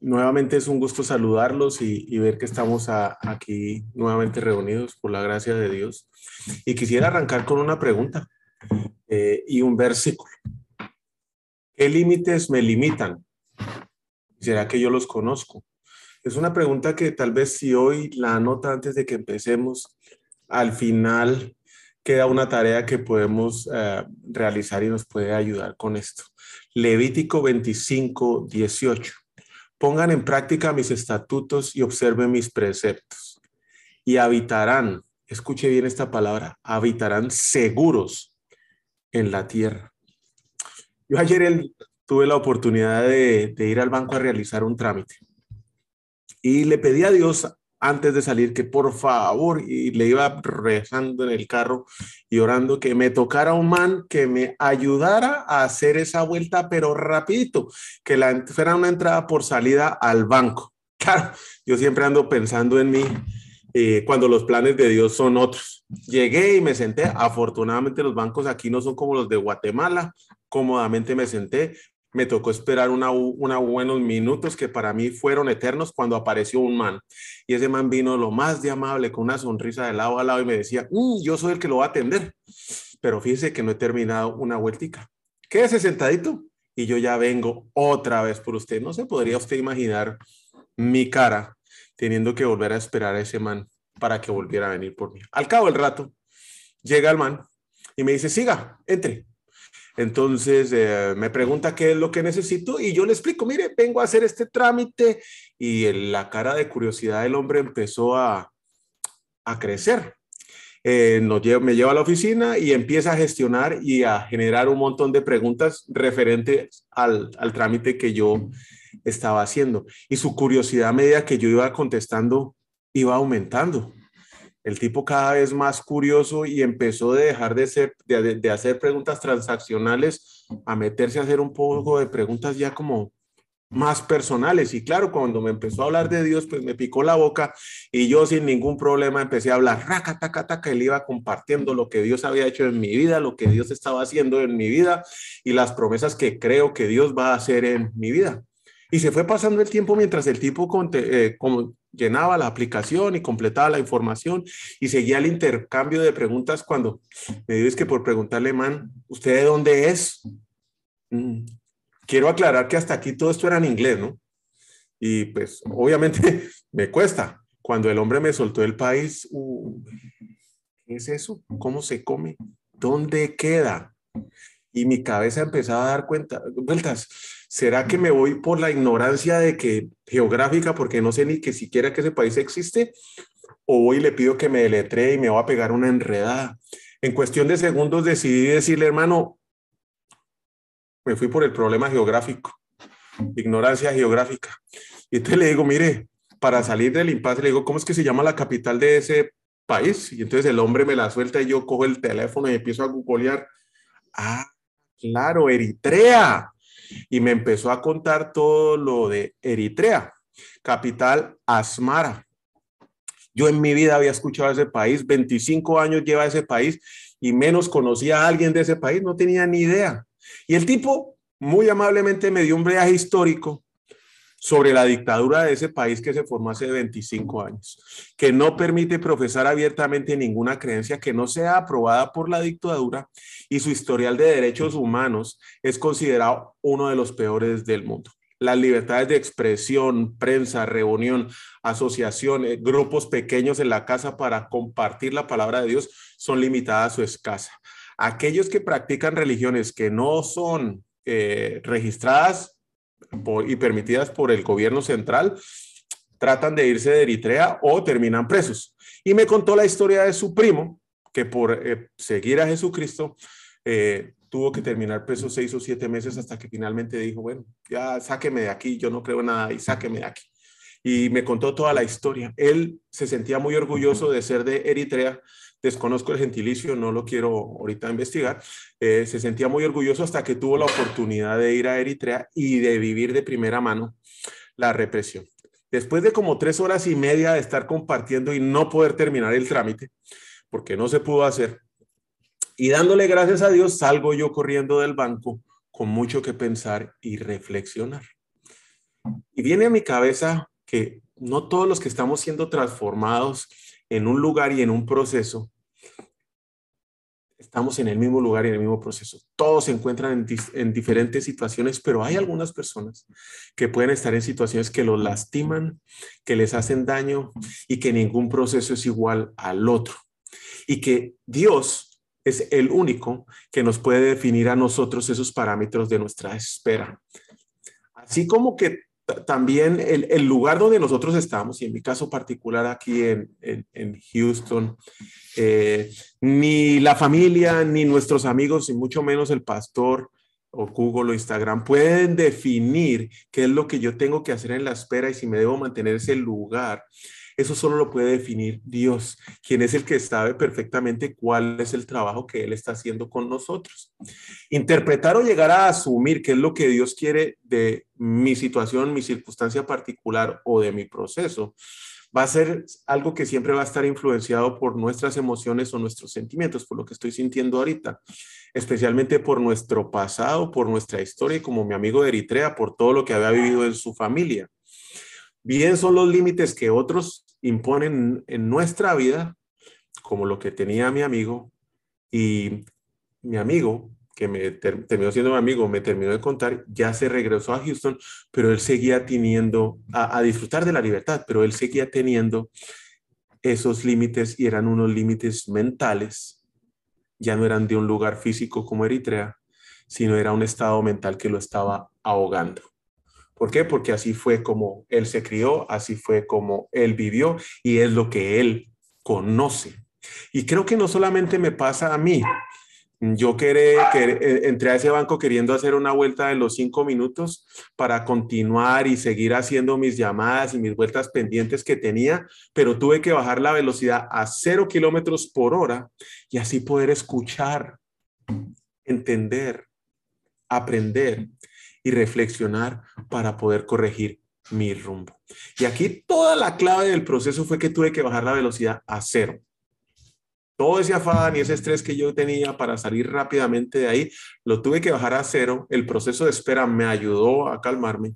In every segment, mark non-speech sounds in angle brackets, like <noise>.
Nuevamente es un gusto saludarlos y, ver que estamos aquí nuevamente reunidos por la gracia de Dios. Y quisiera arrancar con una pregunta eh, y un versículo. ¿Qué límites me limitan? ¿Será que yo los conozco? Es una pregunta que tal vez si hoy la anota antes de que empecemos, al final queda una tarea que podemos eh, realizar y nos puede ayudar con esto. Levítico 25, 18 pongan en práctica mis estatutos y observen mis preceptos. Y habitarán, escuche bien esta palabra, habitarán seguros en la tierra. Yo ayer tuve la oportunidad de, ir al banco a realizar un trámite y le pedí a Dios antes de salir que por favor, y le iba rezando en el carro y orando que me tocara un man que me ayudara a hacer esa vuelta, pero rapidito, que la fuera una entrada por salida al banco. <laughs> Claro, yo siempre ando pensando en mí eh, cuando los planes de Dios son otros. Llegué y me senté. Afortunadamente los bancos aquí no son como los de Guatemala. Cómodamente me senté, me tocó esperar una, una, buenos minutos que para mí fueron eternos cuando apareció un man. Y ese man vino lo más de amable, con una sonrisa de lado a lado y me decía, mm, yo soy el que lo va a atender. Pero fíjese que no he terminado una vueltica. Quédese sentadito y yo ya vengo otra vez por usted. No se podría usted imaginar mi cara teniendo que volver a esperar a ese man para que volviera a venir por mí. Al cabo del rato, llega el man y me dice, siga, entre. Entonces eh, me pregunta qué es lo que necesito y yo le explico, mire, vengo a hacer este trámite y la cara de curiosidad del hombre empezó a, crecer. Eh, me lleva a la oficina y empieza a gestionar y a generar un montón de preguntas referentes al, al trámite que yo estaba haciendo. Y su curiosidad a medida que yo iba contestando iba aumentando el tipo cada vez más curioso y empezó de dejar de, ser, de, hacer preguntas transaccionales a meterse a hacer un poco de preguntas ya como más personales. Y claro, cuando me empezó a hablar de Dios, pues me picó la boca y yo sin ningún problema empecé a hablar, raca, taca, taca, él iba compartiendo lo que Dios había hecho en mi vida, lo que Dios estaba haciendo en mi vida y las promesas que creo que Dios va a hacer en mi vida. Y se fue pasando el tiempo mientras el tipo eh, como llenaba la aplicación y completaba la información y seguía el intercambio de preguntas cuando me dices que por preguntarle, man, ¿usted de dónde es? Mm, quiero aclarar que hasta aquí todo esto era en inglés, ¿no? Y pues obviamente <laughs> me cuesta. Cuando el hombre me soltó el país, uh, ¿qué es eso? ¿Cómo se come? ¿Dónde queda? Y mi cabeza empezaba a dar cuenta, vueltas ¿Será que me voy por la ignorancia de que geográfica, porque no sé ni que siquiera que ese país existe? ¿O voy y le pido que me deletree y me va a pegar una enredada? En cuestión de segundos decidí decirle, hermano, me fui por el problema geográfico, ignorancia geográfica. Y entonces le digo, mire, para salir del impasse, le digo, ¿cómo es que se llama la capital de ese país? Y entonces el hombre me la suelta y yo cojo el teléfono y empiezo a googlear. Ah, claro, Eritrea y me empezó a contar todo lo de Eritrea, capital Asmara. Yo en mi vida había escuchado ese país, 25 años lleva ese país y menos conocía a alguien de ese país, no tenía ni idea. Y el tipo muy amablemente me dio un viaje histórico sobre la dictadura de ese país que se formó hace 25 años, que no permite profesar abiertamente ninguna creencia que no sea aprobada por la dictadura y su historial de derechos humanos es considerado uno de los peores del mundo. Las libertades de expresión, prensa, reunión, asociaciones, grupos pequeños en la casa para compartir la palabra de Dios son limitadas o escasas. Aquellos que practican religiones que no son eh, registradas y permitidas por el gobierno central, tratan de irse de Eritrea o terminan presos. Y me contó la historia de su primo, que por eh, seguir a Jesucristo eh, tuvo que terminar preso seis o siete meses hasta que finalmente dijo, bueno, ya sáqueme de aquí, yo no creo nada y sáqueme de aquí. Y me contó toda la historia. Él se sentía muy orgulloso de ser de Eritrea. Desconozco el gentilicio, no lo quiero ahorita investigar. Eh, se sentía muy orgulloso hasta que tuvo la oportunidad de ir a Eritrea y de vivir de primera mano la represión. Después de como tres horas y media de estar compartiendo y no poder terminar el trámite, porque no se pudo hacer, y dándole gracias a Dios, salgo yo corriendo del banco con mucho que pensar y reflexionar. Y viene a mi cabeza que no todos los que estamos siendo transformados en un lugar y en un proceso, estamos en el mismo lugar y en el mismo proceso. Todos se encuentran en, en, diferentes situaciones, pero hay algunas personas que pueden estar en situaciones que los lastiman, que les hacen daño y que ningún proceso es igual al otro. Y que Dios es el único que nos puede definir a nosotros esos parámetros de nuestra espera. Así como que también el, lugar donde nosotros estamos, y en mi caso particular aquí en, Houston, eh, ni la familia, ni nuestros amigos, y mucho menos el pastor o Google o Instagram pueden definir qué es lo que yo tengo que hacer en la espera y si me debo mantener ese lugar eso solo lo puede definir Dios, quien es el que sabe perfectamente cuál es el trabajo que Él está haciendo con nosotros. Interpretar o llegar a asumir qué es lo que Dios quiere de mi situación, mi circunstancia particular o de mi proceso, va a ser algo que siempre va a estar influenciado por nuestras emociones o nuestros sentimientos, por lo que estoy sintiendo ahorita, especialmente por nuestro pasado, por nuestra historia y como mi amigo de Eritrea, por todo lo que había vivido en su familia. Bien son los límites que otros imponen en nuestra vida, como lo que tenía mi amigo, y mi amigo, que me terminó siendo mi amigo, me terminó de contar, ya se regresó a Houston, pero él seguía teniendo, a, a disfrutar de la libertad, pero él seguía teniendo esos límites y eran unos límites mentales, ya no eran de un lugar físico como Eritrea, sino era un estado mental que lo estaba ahogando. ¿Por qué? Porque así fue como él se crió, así fue como él vivió y es lo que él conoce. Y creo que no solamente me pasa a mí. Yo queré, que eh, entré a ese banco queriendo hacer una vuelta de los cinco minutos para continuar y seguir haciendo mis llamadas y mis vueltas pendientes que tenía, pero tuve que bajar la velocidad a cero kilómetros por hora y así poder escuchar, entender, aprender y reflexionar para poder corregir mi rumbo. Y aquí toda la clave del proceso fue que tuve que bajar la velocidad a cero. Todo ese afán y ese estrés que yo tenía para salir rápidamente de ahí, lo tuve que bajar a cero. El proceso de espera me ayudó a calmarme.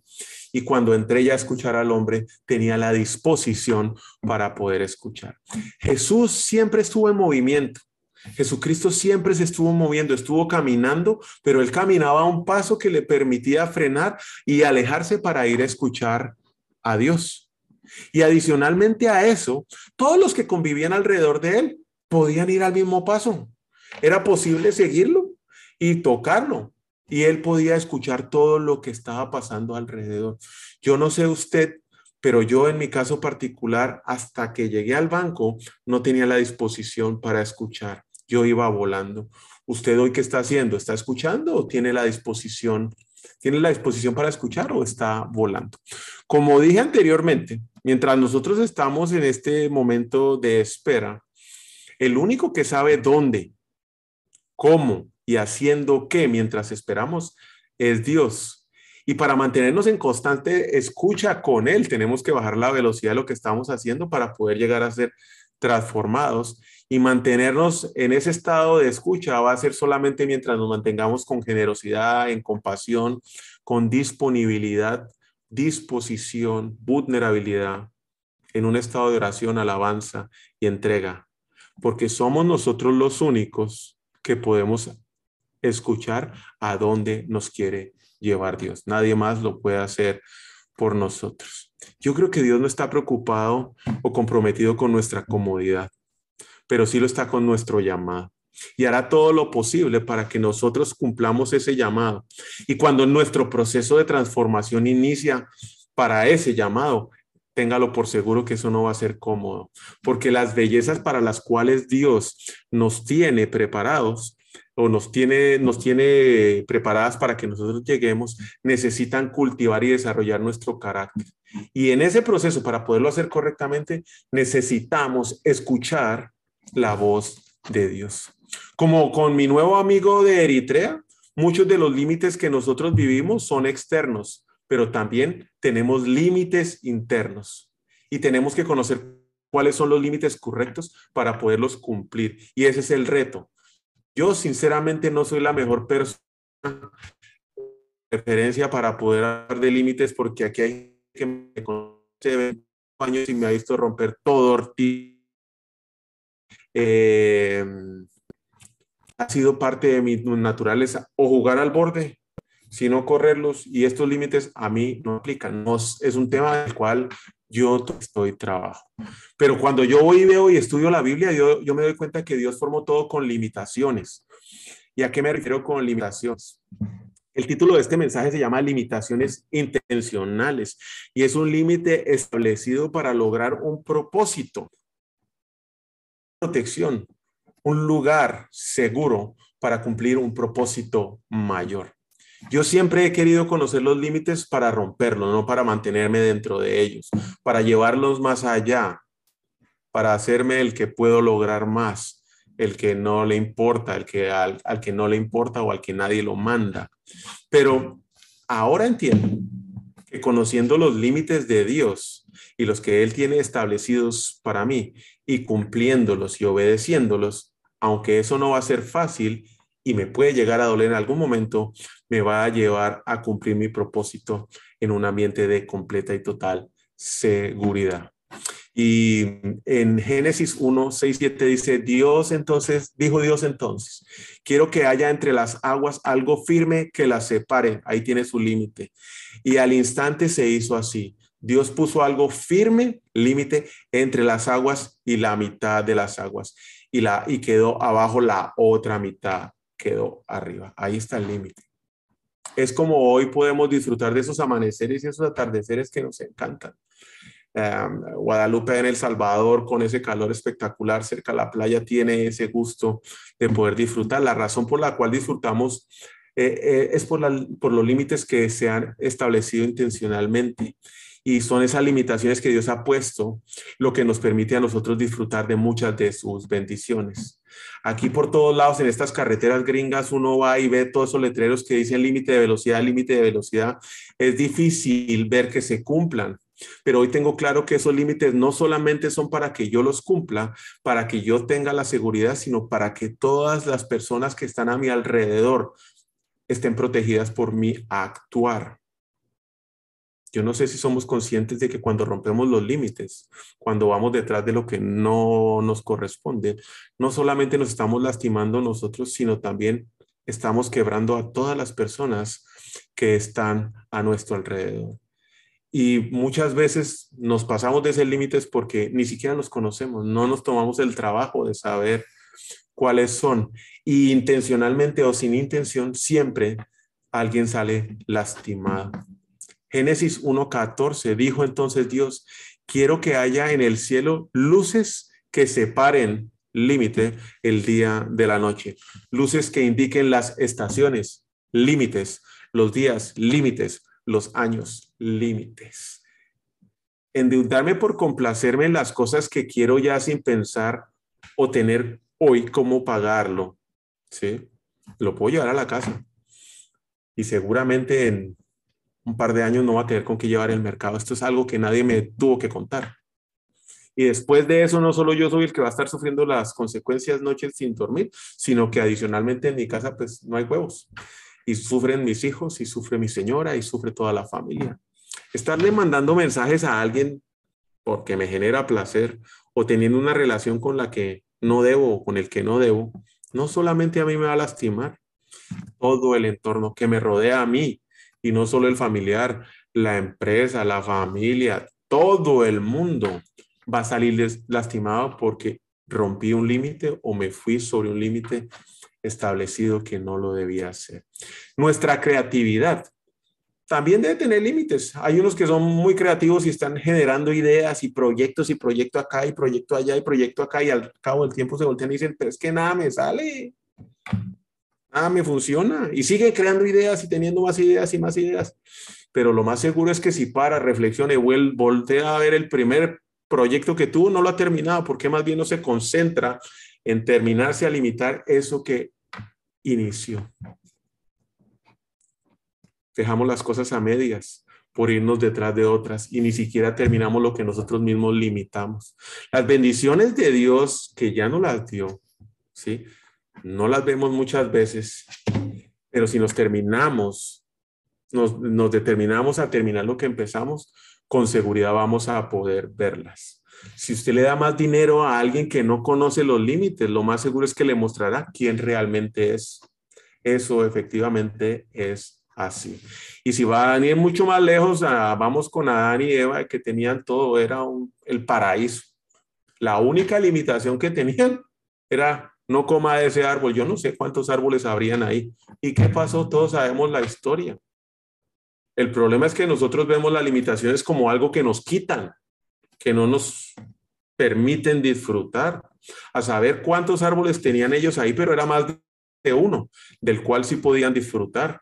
Y cuando entré ya a escuchar al hombre, tenía la disposición para poder escuchar. Jesús siempre estuvo en movimiento. Jesucristo siempre se estuvo moviendo, estuvo caminando, pero él caminaba a un paso que le permitía frenar y alejarse para ir a escuchar a Dios. Y adicionalmente a eso, todos los que convivían alrededor de él podían ir al mismo paso. Era posible seguirlo y tocarlo. Y él podía escuchar todo lo que estaba pasando alrededor. Yo no sé usted, pero yo en mi caso particular, hasta que llegué al banco, no tenía la disposición para escuchar yo iba volando. ¿Usted hoy qué está haciendo? ¿Está escuchando o tiene la disposición? ¿Tiene la disposición para escuchar o está volando? Como dije anteriormente, mientras nosotros estamos en este momento de espera, el único que sabe dónde, cómo y haciendo qué mientras esperamos es Dios. Y para mantenernos en constante escucha con Él, tenemos que bajar la velocidad de lo que estamos haciendo para poder llegar a ser transformados y mantenernos en ese estado de escucha va a ser solamente mientras nos mantengamos con generosidad, en compasión, con disponibilidad, disposición, vulnerabilidad, en un estado de oración, alabanza y entrega, porque somos nosotros los únicos que podemos escuchar a dónde nos quiere llevar Dios. Nadie más lo puede hacer por nosotros. Yo creo que Dios no está preocupado o comprometido con nuestra comodidad pero sí lo está con nuestro llamado. Y hará todo lo posible para que nosotros cumplamos ese llamado. Y cuando nuestro proceso de transformación inicia para ese llamado, téngalo por seguro que eso no va a ser cómodo, porque las bellezas para las cuales Dios nos tiene preparados o nos tiene, nos tiene preparadas para que nosotros lleguemos, necesitan cultivar y desarrollar nuestro carácter. Y en ese proceso, para poderlo hacer correctamente, necesitamos escuchar la voz de Dios. Como con mi nuevo amigo de Eritrea, muchos de los límites que nosotros vivimos son externos, pero también tenemos límites internos y tenemos que conocer cuáles son los límites correctos para poderlos cumplir. Y ese es el reto. Yo sinceramente no soy la mejor persona referencia para poder hablar de límites porque aquí hay que me conoce años y me ha visto romper todo eh, ha sido parte de mi naturaleza o jugar al borde, sino correrlos y estos límites a mí no aplican. Es un tema del cual yo estoy trabajo. Pero cuando yo voy y veo y estudio la Biblia, yo, yo me doy cuenta que Dios formó todo con limitaciones. ¿Y a qué me refiero con limitaciones? El título de este mensaje se llama Limitaciones Intencionales y es un límite establecido para lograr un propósito, protección, un lugar seguro para cumplir un propósito mayor. Yo siempre he querido conocer los límites para romperlos, no para mantenerme dentro de ellos, para llevarlos más allá, para hacerme el que puedo lograr más, el que no le importa, el que al, al que no le importa o al que nadie lo manda. Pero ahora entiendo que conociendo los límites de Dios y los que Él tiene establecidos para mí y cumpliéndolos y obedeciéndolos, aunque eso no va a ser fácil y me puede llegar a doler en algún momento, me va a llevar a cumplir mi propósito en un ambiente de completa y total seguridad. Y en Génesis 1, 6, 7 dice, Dios entonces, dijo Dios entonces, quiero que haya entre las aguas algo firme que las separe. Ahí tiene su límite. Y al instante se hizo así. Dios puso algo firme, límite, entre las aguas y la mitad de las aguas y, la, y quedó abajo la otra mitad, quedó arriba. Ahí está el límite. Es como hoy podemos disfrutar de esos amaneceres y esos atardeceres que nos encantan. Guadalupe en El Salvador con ese calor espectacular cerca de la playa tiene ese gusto de poder disfrutar. La razón por la cual disfrutamos eh, eh, es por, por los límites que se han establecido intencionalmente y son esas limitaciones que Dios ha puesto lo que nos permite a nosotros disfrutar de muchas de sus bendiciones. Aquí por todos lados, en estas carreteras gringas, uno va y ve todos esos letreros que dicen límite de velocidad, límite de velocidad. Es difícil ver que se cumplan. Pero hoy tengo claro que esos límites no solamente son para que yo los cumpla, para que yo tenga la seguridad, sino para que todas las personas que están a mi alrededor estén protegidas por mi actuar. Yo no sé si somos conscientes de que cuando rompemos los límites, cuando vamos detrás de lo que no nos corresponde, no solamente nos estamos lastimando nosotros, sino también estamos quebrando a todas las personas que están a nuestro alrededor. Y muchas veces nos pasamos de esos límites porque ni siquiera nos conocemos, no nos tomamos el trabajo de saber cuáles son. Y intencionalmente o sin intención, siempre alguien sale lastimado. Génesis 1.14 dijo entonces Dios, quiero que haya en el cielo luces que separen límite el día de la noche, luces que indiquen las estaciones, límites, los días, límites, los años, límites. Endeudarme por complacerme en las cosas que quiero ya sin pensar o tener hoy cómo pagarlo, ¿sí? Lo puedo llevar a la casa. Y seguramente en un par de años no va a tener con qué llevar el mercado. Esto es algo que nadie me tuvo que contar. Y después de eso, no solo yo soy el que va a estar sufriendo las consecuencias noches sin dormir, sino que adicionalmente en mi casa pues no hay huevos. Y sufren mis hijos, y sufre mi señora, y sufre toda la familia. Estarle mandando mensajes a alguien porque me genera placer o teniendo una relación con la que no debo o con el que no debo, no solamente a mí me va a lastimar, todo el entorno que me rodea a mí y no solo el familiar, la empresa, la familia, todo el mundo va a salir lastimado porque rompí un límite o me fui sobre un límite establecido que no lo debía hacer. Nuestra creatividad también debe tener límites. Hay unos que son muy creativos y están generando ideas y proyectos y proyecto acá y proyecto allá y proyecto acá y al cabo del tiempo se voltean y dicen, pero es que nada me sale. Ah, me funciona. Y sigue creando ideas y teniendo más ideas y más ideas. Pero lo más seguro es que si para, reflexione, voltea a ver el primer proyecto que tuvo, no lo ha terminado, porque más bien no se concentra en terminarse a limitar eso que inició. Dejamos las cosas a medias por irnos detrás de otras y ni siquiera terminamos lo que nosotros mismos limitamos. Las bendiciones de Dios que ya no las dio, ¿sí? No las vemos muchas veces, pero si nos terminamos, nos, nos determinamos a terminar lo que empezamos, con seguridad vamos a poder verlas. Si usted le da más dinero a alguien que no conoce los límites, lo más seguro es que le mostrará quién realmente es. Eso efectivamente es así. Y si va a ir mucho más lejos, ah, vamos con Adán y Eva, que tenían todo, era el paraíso. La única limitación que tenían era no coma ese árbol. Yo no sé cuántos árboles habrían ahí. ¿Y qué pasó? Todos sabemos la historia. El problema es que nosotros vemos las limitaciones como algo que nos quitan, que no nos permiten disfrutar. A saber cuántos árboles tenían ellos ahí, pero era más de uno, del cual sí podían disfrutar.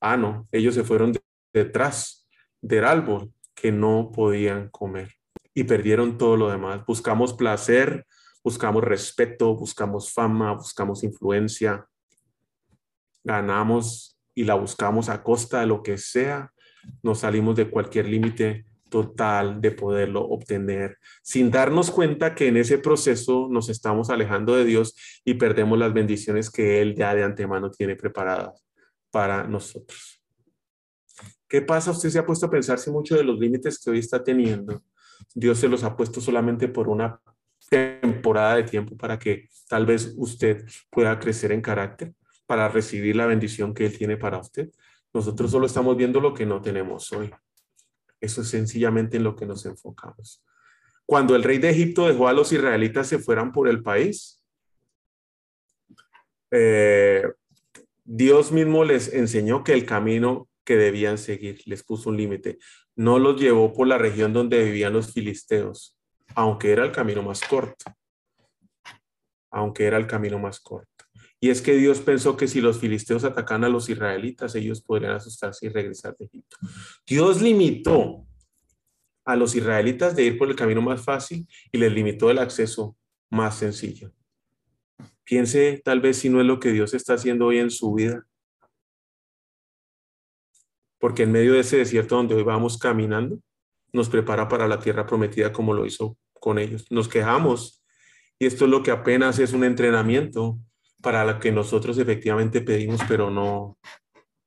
Ah, no, ellos se fueron detrás del árbol que no podían comer y perdieron todo lo demás. Buscamos placer, buscamos respeto, buscamos fama, buscamos influencia, ganamos y la buscamos a costa de lo que sea, nos salimos de cualquier límite total de poderlo obtener, sin darnos cuenta que en ese proceso nos estamos alejando de Dios y perdemos las bendiciones que Él ya de antemano tiene preparadas para nosotros. ¿Qué pasa? Usted se ha puesto a pensarse mucho de los límites que hoy está teniendo. Dios se los ha puesto solamente por una temporada de tiempo para que tal vez usted pueda crecer en carácter, para recibir la bendición que Él tiene para usted. Nosotros solo estamos viendo lo que no tenemos hoy. Eso es sencillamente en lo que nos enfocamos. Cuando el rey de Egipto dejó a los israelitas se fueran por el país, eh, Dios mismo les enseñó que el camino que debían seguir, les puso un límite. No los llevó por la región donde vivían los filisteos, aunque era el camino más corto. Aunque era el camino más corto. Y es que Dios pensó que si los filisteos atacan a los israelitas, ellos podrían asustarse y regresar de Egipto. Dios limitó a los israelitas de ir por el camino más fácil y les limitó el acceso más sencillo. Piense tal vez si no es lo que Dios está haciendo hoy en su vida. Porque en medio de ese desierto donde hoy vamos caminando, nos prepara para la tierra prometida como lo hizo con ellos. Nos quejamos y esto es lo que apenas es un entrenamiento para lo que nosotros efectivamente pedimos, pero no,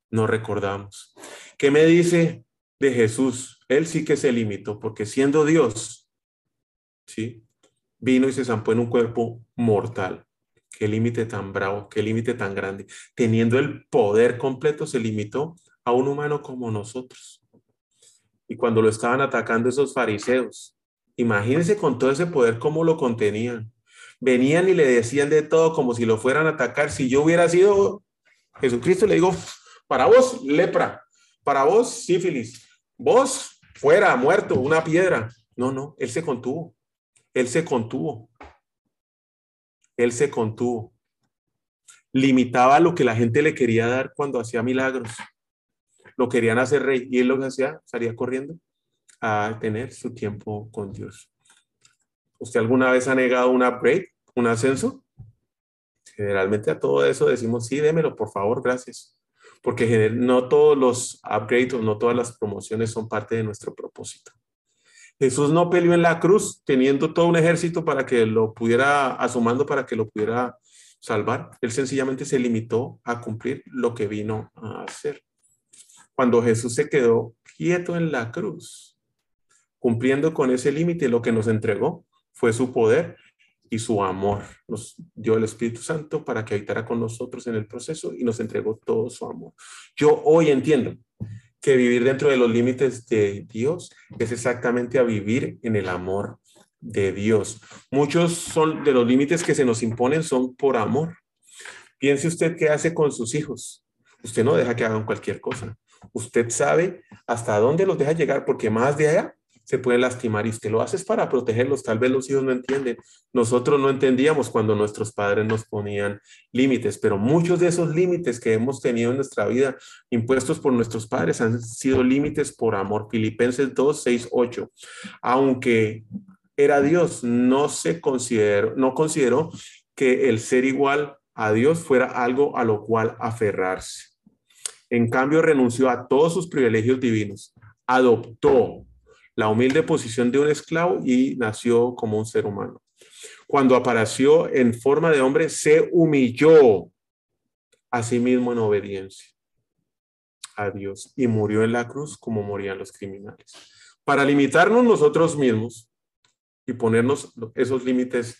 no recordamos. ¿Qué me dice de Jesús? Él sí que se limitó, porque siendo Dios, ¿sí? Vino y se zampó en un cuerpo mortal. Qué límite tan bravo, qué límite tan grande. Teniendo el poder completo, se limitó a un humano como nosotros. Y cuando lo estaban atacando esos fariseos, imagínense con todo ese poder cómo lo contenían. Venían y le decían de todo como si lo fueran a atacar. Si yo hubiera sido Jesucristo, le digo, para vos, lepra, para vos, sífilis, vos, fuera, muerto, una piedra. No, no, él se contuvo. Él se contuvo él se contuvo. Limitaba lo que la gente le quería dar cuando hacía milagros. Lo querían hacer rey y él lo que hacía, salía corriendo a tener su tiempo con Dios. ¿Usted alguna vez ha negado un upgrade, un ascenso? Generalmente a todo eso decimos, sí, démelo, por favor, gracias. Porque no todos los upgrades o no todas las promociones son parte de nuestro propósito. Jesús no peleó en la cruz teniendo todo un ejército para que lo pudiera, asomando para que lo pudiera salvar. Él sencillamente se limitó a cumplir lo que vino a hacer. Cuando Jesús se quedó quieto en la cruz, cumpliendo con ese límite, lo que nos entregó fue su poder y su amor. Nos dio el Espíritu Santo para que habitara con nosotros en el proceso y nos entregó todo su amor. Yo hoy entiendo que vivir dentro de los límites de Dios es exactamente a vivir en el amor de Dios. Muchos son de los límites que se nos imponen son por amor. Piense usted qué hace con sus hijos. Usted no deja que hagan cualquier cosa. Usted sabe hasta dónde los deja llegar porque más de allá se pueden lastimar y usted lo hace para protegerlos. Tal vez los hijos no entienden. Nosotros no entendíamos cuando nuestros padres nos ponían límites, pero muchos de esos límites que hemos tenido en nuestra vida impuestos por nuestros padres han sido límites por amor. Filipenses 2, 6, 8. Aunque era Dios, no se consideró, no consideró que el ser igual a Dios fuera algo a lo cual aferrarse. En cambio, renunció a todos sus privilegios divinos, adoptó la humilde posición de un esclavo y nació como un ser humano. Cuando apareció en forma de hombre, se humilló a sí mismo en obediencia a Dios y murió en la cruz como morían los criminales. Para limitarnos nosotros mismos y ponernos esos límites,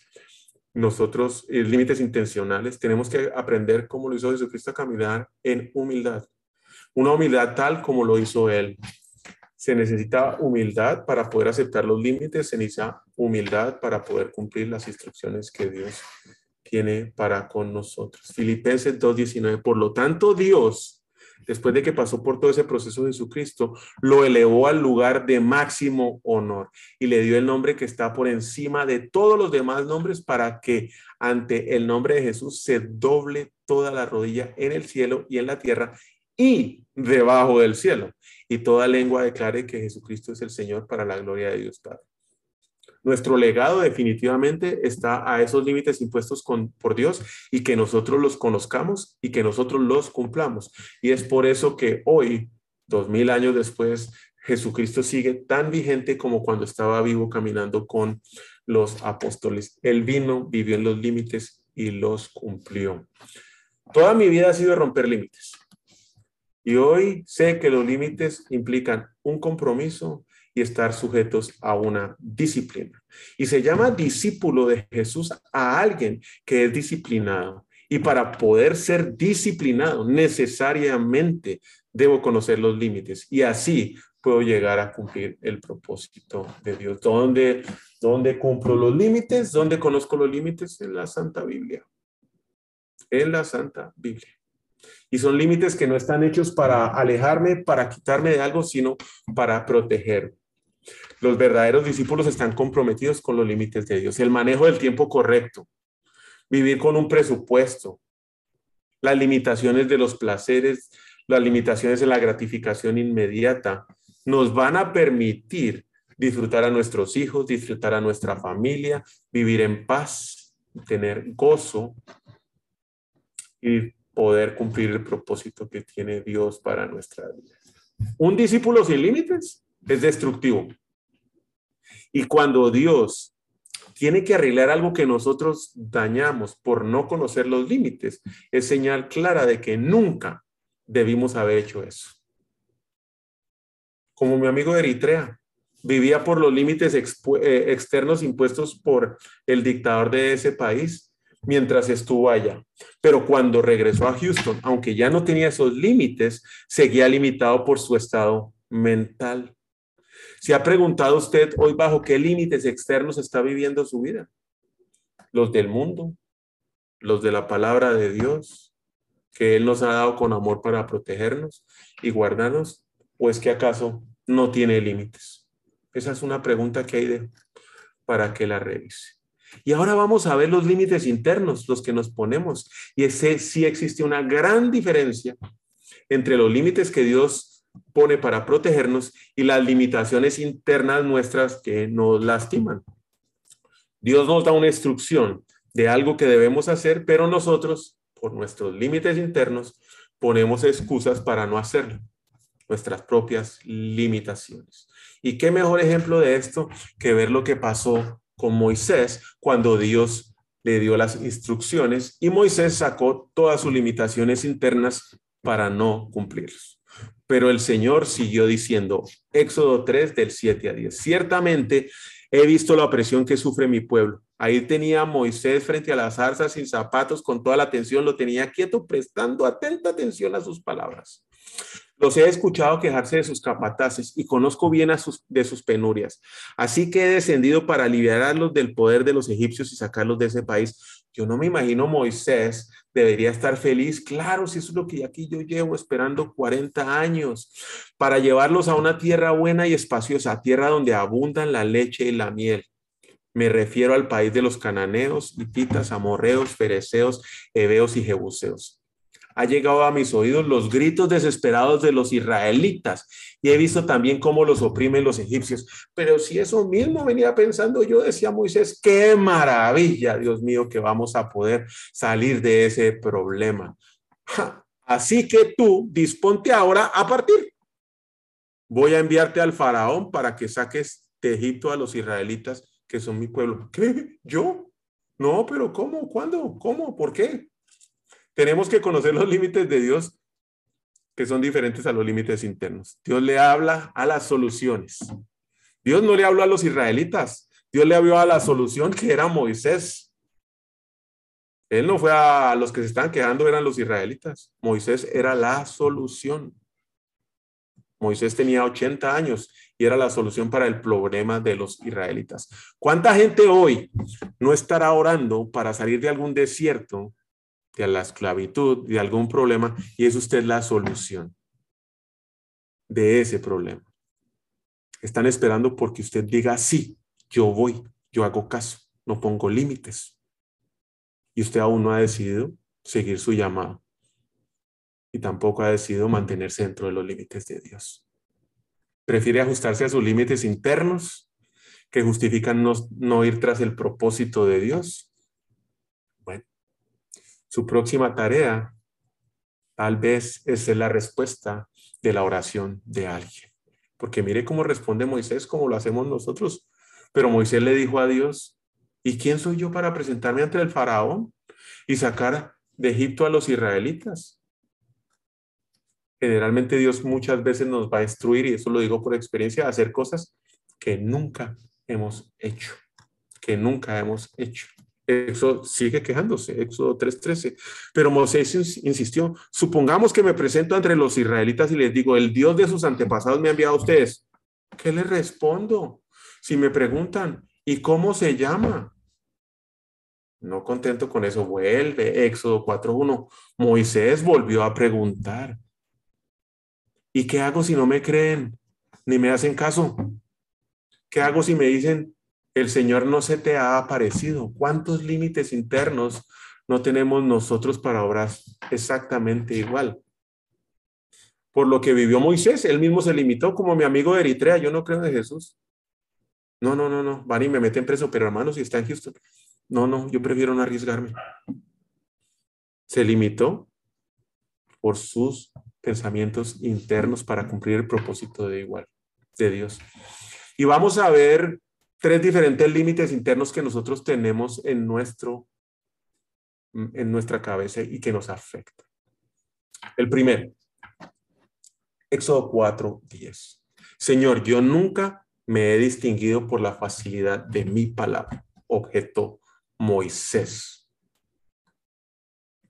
nosotros, eh, límites intencionales, tenemos que aprender cómo lo hizo Jesucristo a caminar en humildad. Una humildad tal como lo hizo Él se necesita humildad para poder aceptar los límites, se necesita humildad para poder cumplir las instrucciones que Dios tiene para con nosotros. Filipenses 2.19, por lo tanto Dios, después de que pasó por todo ese proceso de Jesucristo, lo elevó al lugar de máximo honor y le dio el nombre que está por encima de todos los demás nombres para que ante el nombre de Jesús se doble toda la rodilla en el cielo y en la tierra y debajo del cielo. Y toda lengua declare que Jesucristo es el Señor para la gloria de Dios Padre. Nuestro legado definitivamente está a esos límites impuestos con, por Dios y que nosotros los conozcamos y que nosotros los cumplamos. Y es por eso que hoy, dos mil años después, Jesucristo sigue tan vigente como cuando estaba vivo caminando con los apóstoles. Él vino, vivió en los límites y los cumplió. Toda mi vida ha sido romper límites. Y hoy sé que los límites implican un compromiso y estar sujetos a una disciplina. Y se llama discípulo de Jesús a alguien que es disciplinado. Y para poder ser disciplinado, necesariamente debo conocer los límites. Y así puedo llegar a cumplir el propósito de Dios. ¿Dónde, dónde cumplo los límites? ¿Dónde conozco los límites? En la Santa Biblia. En la Santa Biblia. Y son límites que no están hechos para alejarme, para quitarme de algo, sino para proteger. Los verdaderos discípulos están comprometidos con los límites de Dios. El manejo del tiempo correcto, vivir con un presupuesto, las limitaciones de los placeres, las limitaciones en la gratificación inmediata, nos van a permitir disfrutar a nuestros hijos, disfrutar a nuestra familia, vivir en paz, tener gozo y poder cumplir el propósito que tiene Dios para nuestra vida. Un discípulo sin límites es destructivo. Y cuando Dios tiene que arreglar algo que nosotros dañamos por no conocer los límites, es señal clara de que nunca debimos haber hecho eso. Como mi amigo de Eritrea, vivía por los límites eh, externos impuestos por el dictador de ese país mientras estuvo allá. Pero cuando regresó a Houston, aunque ya no tenía esos límites, seguía limitado por su estado mental. ¿Se ha preguntado usted hoy bajo qué límites externos está viviendo su vida? Los del mundo, los de la palabra de Dios, que Él nos ha dado con amor para protegernos y guardarnos, o es que acaso no tiene límites? Esa es una pregunta que hay de, para que la revise. Y ahora vamos a ver los límites internos, los que nos ponemos. Y ese sí existe una gran diferencia entre los límites que Dios pone para protegernos y las limitaciones internas nuestras que nos lastiman. Dios nos da una instrucción de algo que debemos hacer, pero nosotros, por nuestros límites internos, ponemos excusas para no hacerlo, nuestras propias limitaciones. ¿Y qué mejor ejemplo de esto que ver lo que pasó con Moisés cuando Dios le dio las instrucciones y Moisés sacó todas sus limitaciones internas para no cumplirlos. Pero el Señor siguió diciendo, Éxodo 3 del 7 a 10, ciertamente he visto la opresión que sufre mi pueblo. Ahí tenía Moisés frente a las zarzas sin zapatos, con toda la atención, lo tenía quieto, prestando atenta atención a sus palabras. Los he escuchado quejarse de sus capataces y conozco bien a sus, de sus penurias. Así que he descendido para aliviarlos del poder de los egipcios y sacarlos de ese país. Yo no me imagino Moisés debería estar feliz. Claro, si eso es lo que aquí yo llevo esperando 40 años para llevarlos a una tierra buena y espaciosa, tierra donde abundan la leche y la miel. Me refiero al país de los cananeos, hititas, amorreos, fereceos, heveos y jebuseos ha llegado a mis oídos los gritos desesperados de los israelitas y he visto también cómo los oprimen los egipcios. Pero si eso mismo venía pensando yo, decía Moisés, qué maravilla, Dios mío, que vamos a poder salir de ese problema. Así que tú disponte ahora a partir. Voy a enviarte al faraón para que saques de Egipto a los israelitas que son mi pueblo. ¿Qué? ¿Yo? No, pero ¿cómo? ¿Cuándo? ¿Cómo? ¿Por qué? Tenemos que conocer los límites de Dios que son diferentes a los límites internos. Dios le habla a las soluciones. Dios no le habló a los israelitas. Dios le habló a la solución que era Moisés. Él no fue a los que se están quejando, eran los israelitas. Moisés era la solución. Moisés tenía 80 años y era la solución para el problema de los israelitas. ¿Cuánta gente hoy no estará orando para salir de algún desierto de la esclavitud, de algún problema, y es usted la solución de ese problema. Están esperando porque usted diga, sí, yo voy, yo hago caso, no pongo límites. Y usted aún no ha decidido seguir su llamado. Y tampoco ha decidido mantenerse dentro de los límites de Dios. Prefiere ajustarse a sus límites internos que justifican no, no ir tras el propósito de Dios su próxima tarea tal vez es la respuesta de la oración de alguien. Porque mire cómo responde Moisés, como lo hacemos nosotros. Pero Moisés le dijo a Dios, ¿y quién soy yo para presentarme ante el faraón y sacar de Egipto a los israelitas? Generalmente Dios muchas veces nos va a instruir, y eso lo digo por experiencia, a hacer cosas que nunca hemos hecho, que nunca hemos hecho. Éxodo sigue quejándose, Éxodo 3:13. Pero Moisés insistió, supongamos que me presento entre los israelitas y les digo, el Dios de sus antepasados me ha enviado a ustedes. ¿Qué les respondo? Si me preguntan, ¿y cómo se llama? No contento con eso, vuelve, Éxodo 4:1. Moisés volvió a preguntar, ¿y qué hago si no me creen ni me hacen caso? ¿Qué hago si me dicen, el Señor no se te ha aparecido. ¿Cuántos límites internos no tenemos nosotros para obrar exactamente igual? Por lo que vivió Moisés, él mismo se limitó como mi amigo de Eritrea, yo no creo en Jesús. No, no, no, no, van y me meten preso, pero hermano, si está en Houston. No, no, yo prefiero no arriesgarme. Se limitó por sus pensamientos internos para cumplir el propósito de igual de Dios. Y vamos a ver tres diferentes límites internos que nosotros tenemos en, nuestro, en nuestra cabeza y que nos afectan. El primero, Éxodo 4, 10. Señor, yo nunca me he distinguido por la facilidad de mi palabra. Objeto Moisés.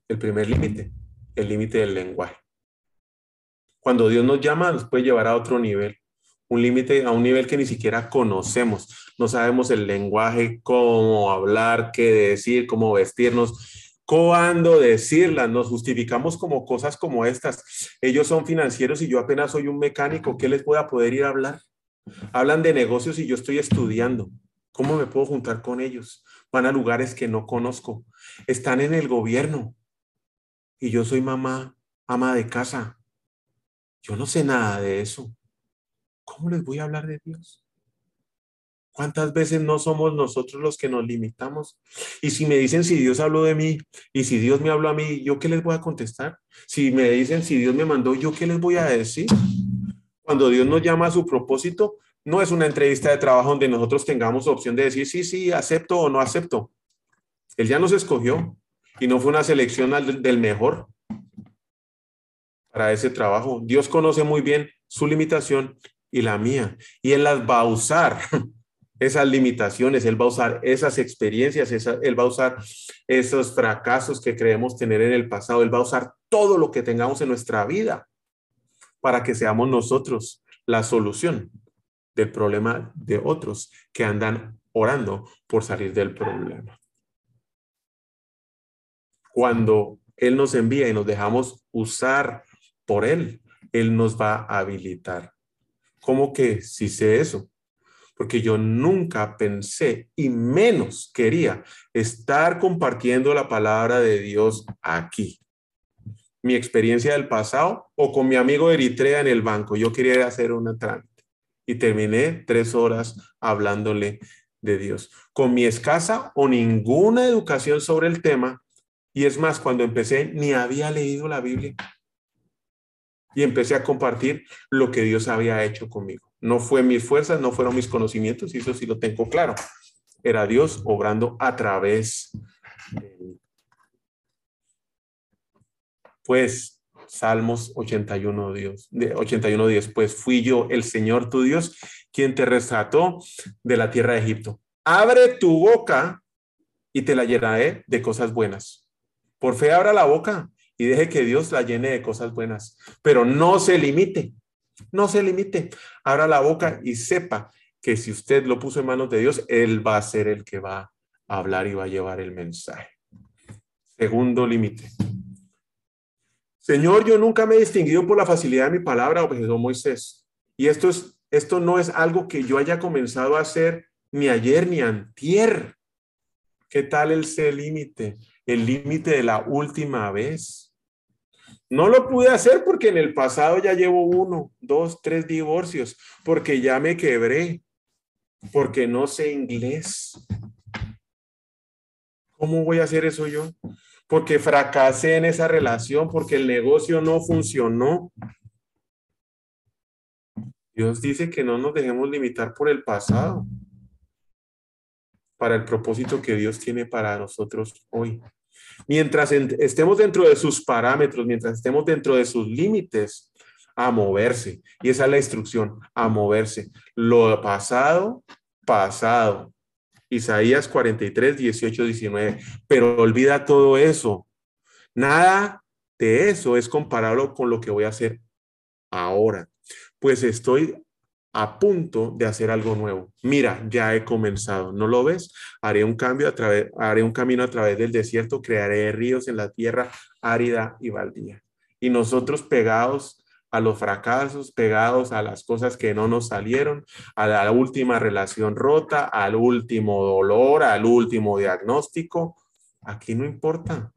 El primer límite, el límite del lenguaje. Cuando Dios nos llama, nos puede llevar a otro nivel un límite a un nivel que ni siquiera conocemos. No sabemos el lenguaje, cómo hablar, qué decir, cómo vestirnos, cuándo decirlas. Nos justificamos como cosas como estas. Ellos son financieros y yo apenas soy un mecánico. ¿Qué les voy a poder ir a hablar? Hablan de negocios y yo estoy estudiando. ¿Cómo me puedo juntar con ellos? Van a lugares que no conozco. Están en el gobierno y yo soy mamá, ama de casa. Yo no sé nada de eso. ¿Cómo les voy a hablar de Dios? ¿Cuántas veces no somos nosotros los que nos limitamos? Y si me dicen si Dios habló de mí y si Dios me habló a mí, ¿yo qué les voy a contestar? Si me dicen si Dios me mandó, ¿yo qué les voy a decir? Cuando Dios nos llama a su propósito, no es una entrevista de trabajo donde nosotros tengamos opción de decir sí, sí, acepto o no acepto. Él ya nos escogió y no fue una selección del mejor para ese trabajo. Dios conoce muy bien su limitación y la mía. Y Él las va a usar, <laughs> esas limitaciones, Él va a usar esas experiencias, Él va a usar esos fracasos que creemos tener en el pasado, Él va a usar todo lo que tengamos en nuestra vida para que seamos nosotros la solución del problema de otros que andan orando por salir del problema. Cuando Él nos envía y nos dejamos usar por Él, Él nos va a habilitar. ¿Cómo que si sé eso? Porque yo nunca pensé y menos quería estar compartiendo la palabra de Dios aquí. Mi experiencia del pasado o con mi amigo Eritrea en el banco. Yo quería hacer una trámite y terminé tres horas hablándole de Dios. Con mi escasa o ninguna educación sobre el tema. Y es más, cuando empecé ni había leído la Biblia y empecé a compartir lo que Dios había hecho conmigo. No fue mis fuerzas, no fueron mis conocimientos, y eso sí lo tengo claro. Era Dios obrando a través de Pues Salmos 81, Dios, de 81, 10, pues fui yo, el Señor tu Dios, quien te rescató de la tierra de Egipto. Abre tu boca y te la llenaré de cosas buenas. Por fe abra la boca y deje que Dios la llene de cosas buenas, pero no se limite, no se limite. Abra la boca y sepa que si usted lo puso en manos de Dios, Él va a ser el que va a hablar y va a llevar el mensaje. Segundo límite. Señor, yo nunca me he distinguido por la facilidad de mi palabra, objetó Moisés. Y esto, es, esto no es algo que yo haya comenzado a hacer ni ayer ni antier. ¿Qué tal el límite? El límite de la última vez. No lo pude hacer porque en el pasado ya llevo uno, dos, tres divorcios, porque ya me quebré, porque no sé inglés. ¿Cómo voy a hacer eso yo? Porque fracasé en esa relación, porque el negocio no funcionó. Dios dice que no nos dejemos limitar por el pasado para el propósito que Dios tiene para nosotros hoy. Mientras estemos dentro de sus parámetros, mientras estemos dentro de sus límites, a moverse. Y esa es la instrucción, a moverse. Lo pasado, pasado. Isaías 43, 18, 19. Pero olvida todo eso. Nada de eso es comparable con lo que voy a hacer ahora. Pues estoy a punto de hacer algo nuevo. Mira, ya he comenzado. ¿No lo ves? Haré un cambio a través, haré un camino a través del desierto, crearé ríos en la tierra árida y baldía. Y nosotros pegados a los fracasos, pegados a las cosas que no nos salieron, a la última relación rota, al último dolor, al último diagnóstico, aquí no importa.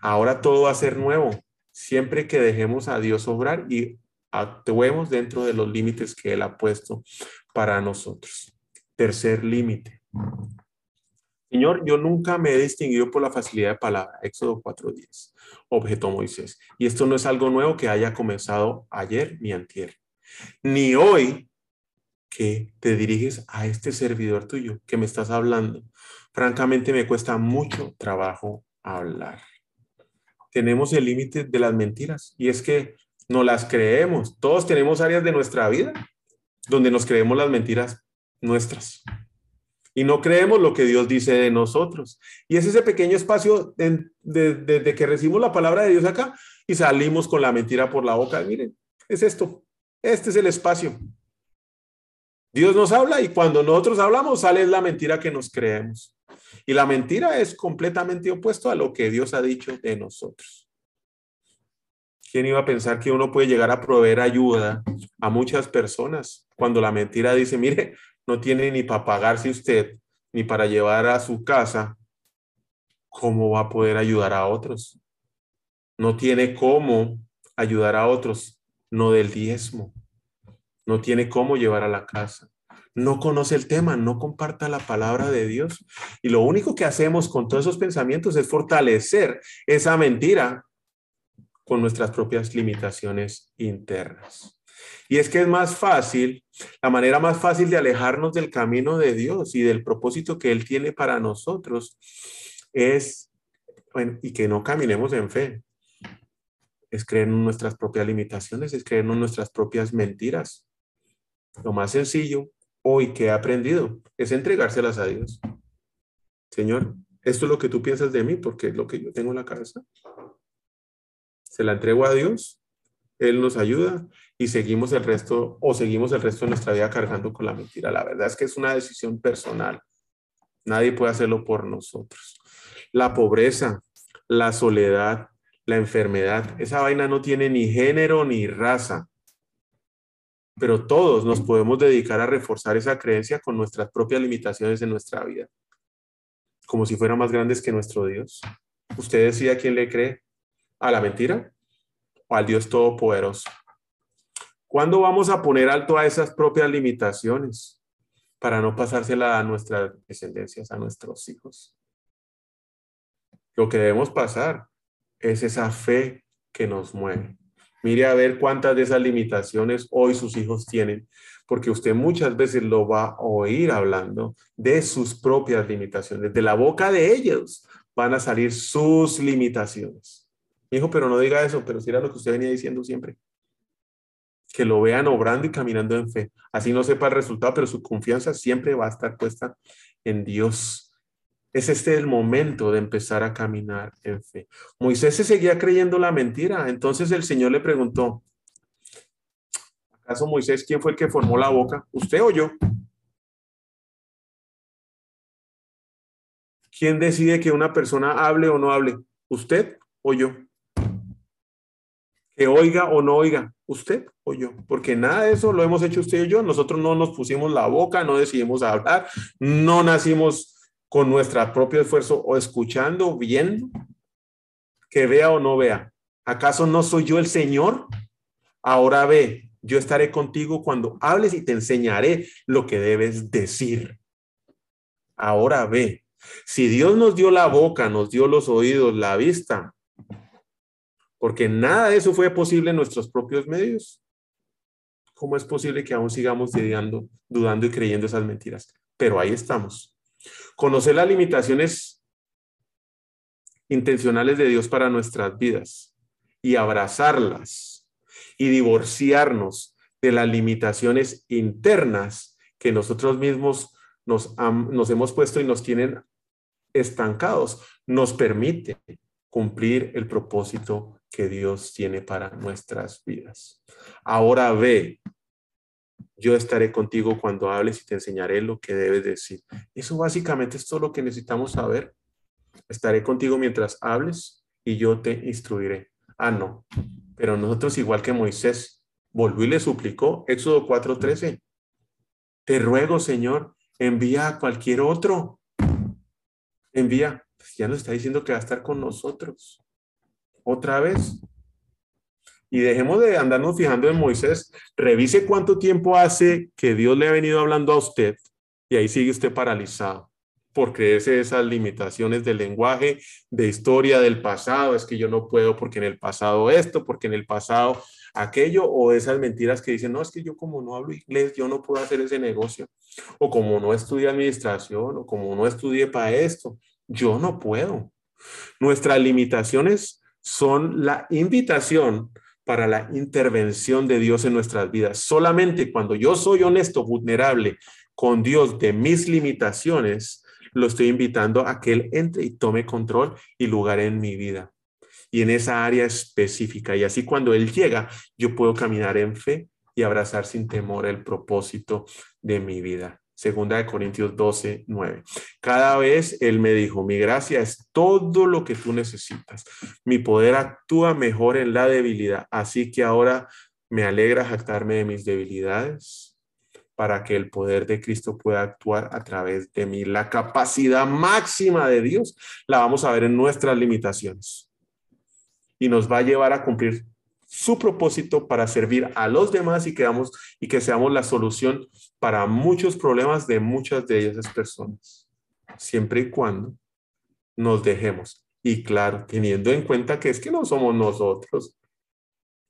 Ahora todo va a ser nuevo, siempre que dejemos a Dios obrar y actuemos dentro de los límites que Él ha puesto para nosotros. Tercer límite. Señor, yo nunca me he distinguido por la facilidad de palabra. Éxodo 4.10. Objetó Moisés. Y esto no es algo nuevo que haya comenzado ayer ni antier. Ni hoy que te diriges a este servidor tuyo que me estás hablando. Francamente me cuesta mucho trabajo hablar. Tenemos el límite de las mentiras y es que no las creemos. Todos tenemos áreas de nuestra vida donde nos creemos las mentiras nuestras. Y no creemos lo que Dios dice de nosotros. Y es ese pequeño espacio desde que recibimos la palabra de Dios acá y salimos con la mentira por la boca. Miren, es esto. Este es el espacio. Dios nos habla y cuando nosotros hablamos sale la mentira que nos creemos. Y la mentira es completamente opuesto a lo que Dios ha dicho de nosotros. ¿Quién iba a pensar que uno puede llegar a proveer ayuda a muchas personas cuando la mentira dice, mire, no tiene ni para pagarse usted, ni para llevar a su casa? ¿Cómo va a poder ayudar a otros? No tiene cómo ayudar a otros, no del diezmo. No tiene cómo llevar a la casa. No conoce el tema, no comparta la palabra de Dios. Y lo único que hacemos con todos esos pensamientos es fortalecer esa mentira con nuestras propias limitaciones internas. Y es que es más fácil, la manera más fácil de alejarnos del camino de Dios y del propósito que Él tiene para nosotros es, y que no caminemos en fe, es creer en nuestras propias limitaciones, es creer en nuestras propias mentiras. Lo más sencillo hoy que he aprendido es entregárselas a Dios. Señor, esto es lo que tú piensas de mí porque es lo que yo tengo en la cabeza se la entrego a Dios, Él nos ayuda y seguimos el resto o seguimos el resto de nuestra vida cargando con la mentira. La verdad es que es una decisión personal. Nadie puede hacerlo por nosotros. La pobreza, la soledad, la enfermedad. Esa vaina no tiene ni género ni raza. Pero todos nos podemos dedicar a reforzar esa creencia con nuestras propias limitaciones en nuestra vida. Como si fueran más grandes que nuestro Dios. ¿Usted decide a quién le cree? ¿A la mentira o al Dios Todopoderoso? ¿Cuándo vamos a poner alto a esas propias limitaciones para no pasársela a nuestras descendencias, a nuestros hijos? Lo que debemos pasar es esa fe que nos mueve. Mire a ver cuántas de esas limitaciones hoy sus hijos tienen, porque usted muchas veces lo va a oír hablando de sus propias limitaciones. De la boca de ellos van a salir sus limitaciones. Hijo, pero no diga eso, pero si era lo que usted venía diciendo siempre. Que lo vean obrando y caminando en fe. Así no sepa el resultado, pero su confianza siempre va a estar puesta en Dios es este el momento de empezar a caminar en fe. Moisés se seguía creyendo la mentira. Entonces el Señor le preguntó, ¿acaso Moisés quién fue el que formó la boca? ¿Usted o yo? ¿Quién decide que una persona hable o no hable? ¿Usted o yo? Que oiga o no oiga, usted o yo, porque nada de eso lo hemos hecho usted y yo. Nosotros no nos pusimos la boca, no decidimos hablar, no nacimos con nuestro propio esfuerzo o escuchando, viendo, que vea o no vea. ¿Acaso no soy yo el Señor? Ahora ve, yo estaré contigo cuando hables y te enseñaré lo que debes decir. Ahora ve, si Dios nos dio la boca, nos dio los oídos, la vista, porque nada de eso fue posible en nuestros propios medios. ¿Cómo es posible que aún sigamos dudando, dudando y creyendo esas mentiras? Pero ahí estamos. Conocer las limitaciones intencionales de Dios para nuestras vidas y abrazarlas y divorciarnos de las limitaciones internas que nosotros mismos nos, nos hemos puesto y nos tienen estancados, nos permite cumplir el propósito que Dios tiene para nuestras vidas. Ahora ve yo estaré contigo cuando hables y te enseñaré lo que debes decir. Eso básicamente es todo lo que necesitamos saber. Estaré contigo mientras hables y yo te instruiré. Ah, no. Pero nosotros, igual que Moisés, volvió y le suplicó, Éxodo 4:13. Te ruego, Señor, envía a cualquier otro. Envía. Pues ya nos está diciendo que va a estar con nosotros. Otra vez. Y dejemos de andarnos fijando en Moisés. Revise cuánto tiempo hace que Dios le ha venido hablando a usted y ahí sigue usted paralizado por creerse esas limitaciones del lenguaje, de historia del pasado. Es que yo no puedo porque en el pasado esto, porque en el pasado aquello, o esas mentiras que dicen, no, es que yo como no hablo inglés, yo no puedo hacer ese negocio, o como no estudié administración, o como no estudié para esto, yo no puedo. Nuestras limitaciones son la invitación para la intervención de Dios en nuestras vidas. Solamente cuando yo soy honesto, vulnerable con Dios de mis limitaciones, lo estoy invitando a que Él entre y tome control y lugar en mi vida y en esa área específica. Y así cuando Él llega, yo puedo caminar en fe y abrazar sin temor el propósito de mi vida. Segunda de Corintios 12, 9. Cada vez Él me dijo, mi gracia es todo lo que tú necesitas. Mi poder actúa mejor en la debilidad. Así que ahora me alegra jactarme de mis debilidades para que el poder de Cristo pueda actuar a través de mí. La capacidad máxima de Dios la vamos a ver en nuestras limitaciones y nos va a llevar a cumplir su propósito para servir a los demás y que, y que seamos la solución para muchos problemas de muchas de esas personas, siempre y cuando nos dejemos. Y claro, teniendo en cuenta que es que no somos nosotros,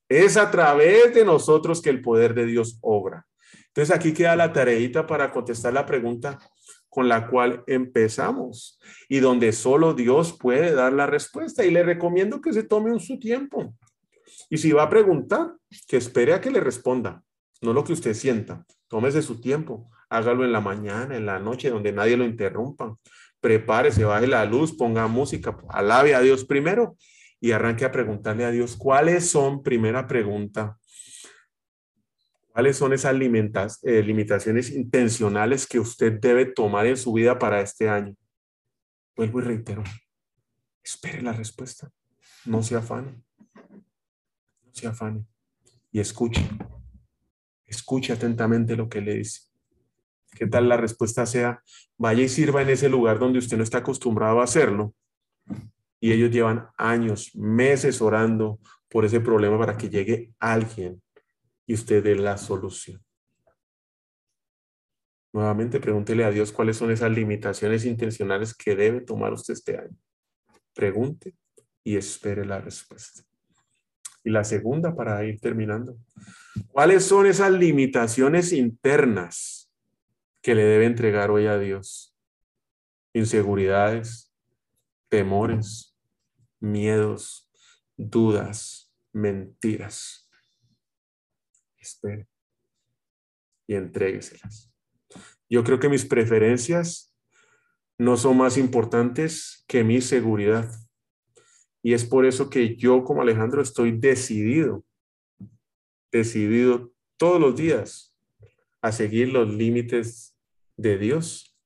es a través de nosotros que el poder de Dios obra. Entonces aquí queda la tareita para contestar la pregunta con la cual empezamos y donde solo Dios puede dar la respuesta. Y le recomiendo que se tome su tiempo. Y si va a preguntar, que espere a que le responda, no lo que usted sienta. Tómese su tiempo, hágalo en la mañana, en la noche, donde nadie lo interrumpa. Prepárese, baje la luz, ponga música, alabe a Dios primero y arranque a preguntarle a Dios cuáles son, primera pregunta, cuáles son esas eh, limitaciones intencionales que usted debe tomar en su vida para este año. Vuelvo y reitero, Espere la respuesta. No se afane. Se afane. Y escuche. Escuche atentamente lo que le dice. ¿Qué tal la respuesta sea? Vaya y sirva en ese lugar donde usted no está acostumbrado a hacerlo. Y ellos llevan años, meses orando por ese problema para que llegue alguien y usted dé la solución. Nuevamente pregúntele a Dios cuáles son esas limitaciones intencionales que debe tomar usted este año. Pregunte y espere la respuesta. Y la segunda para ir terminando. ¿Cuáles son esas limitaciones internas que le debe entregar hoy a Dios? Inseguridades, temores, miedos, dudas, mentiras. Espere y entrégueselas. Yo creo que mis preferencias no son más importantes que mi seguridad. Y es por eso que yo como Alejandro estoy decidido, decidido todos los días a seguir los límites de Dios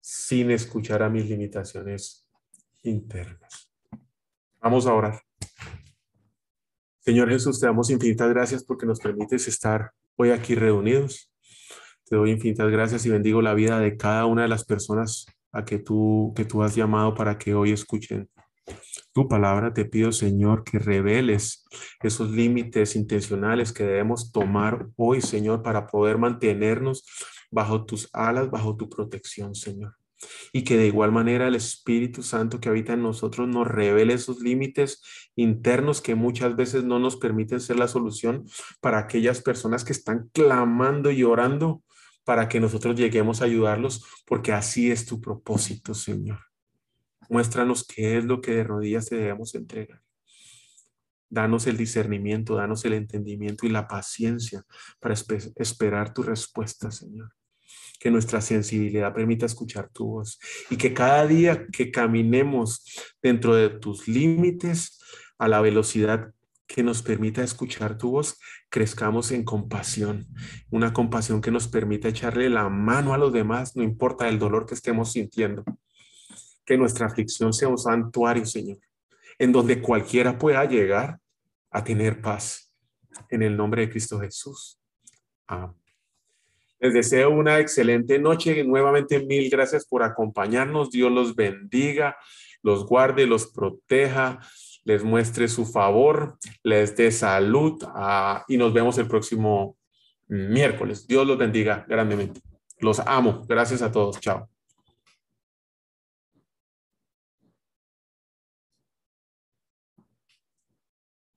sin escuchar a mis limitaciones internas. Vamos a orar. Señor Jesús, te damos infinitas gracias porque nos permites estar hoy aquí reunidos. Te doy infinitas gracias y bendigo la vida de cada una de las personas a que tú, que tú has llamado para que hoy escuchen tu palabra. Te pido, Señor, que reveles esos límites intencionales que debemos tomar hoy, Señor, para poder mantenernos bajo tus alas, bajo tu protección, Señor y que de igual manera el Espíritu Santo que habita en nosotros nos revele esos límites internos que muchas veces no nos permiten ser la solución para aquellas personas que están clamando y orando para que nosotros lleguemos a ayudarlos, porque así es tu propósito, Señor. Muéstranos qué es lo que de rodillas te debemos entregar. Danos el discernimiento, danos el entendimiento y la paciencia para esperar tu respuesta, Señor que nuestra sensibilidad permita escuchar tu voz y que cada día que caminemos dentro de tus límites a la velocidad que nos permita escuchar tu voz, crezcamos en compasión, una compasión que nos permita echarle la mano a los demás, no importa el dolor que estemos sintiendo. Que nuestra aflicción sea un santuario, Señor, en donde cualquiera pueda llegar a tener paz. En el nombre de Cristo Jesús. Amén. Les deseo una excelente noche. Nuevamente, mil gracias por acompañarnos. Dios los bendiga, los guarde, los proteja, les muestre su favor, les dé salud ah, y nos vemos el próximo miércoles. Dios los bendiga grandemente. Los amo. Gracias a todos. Chao.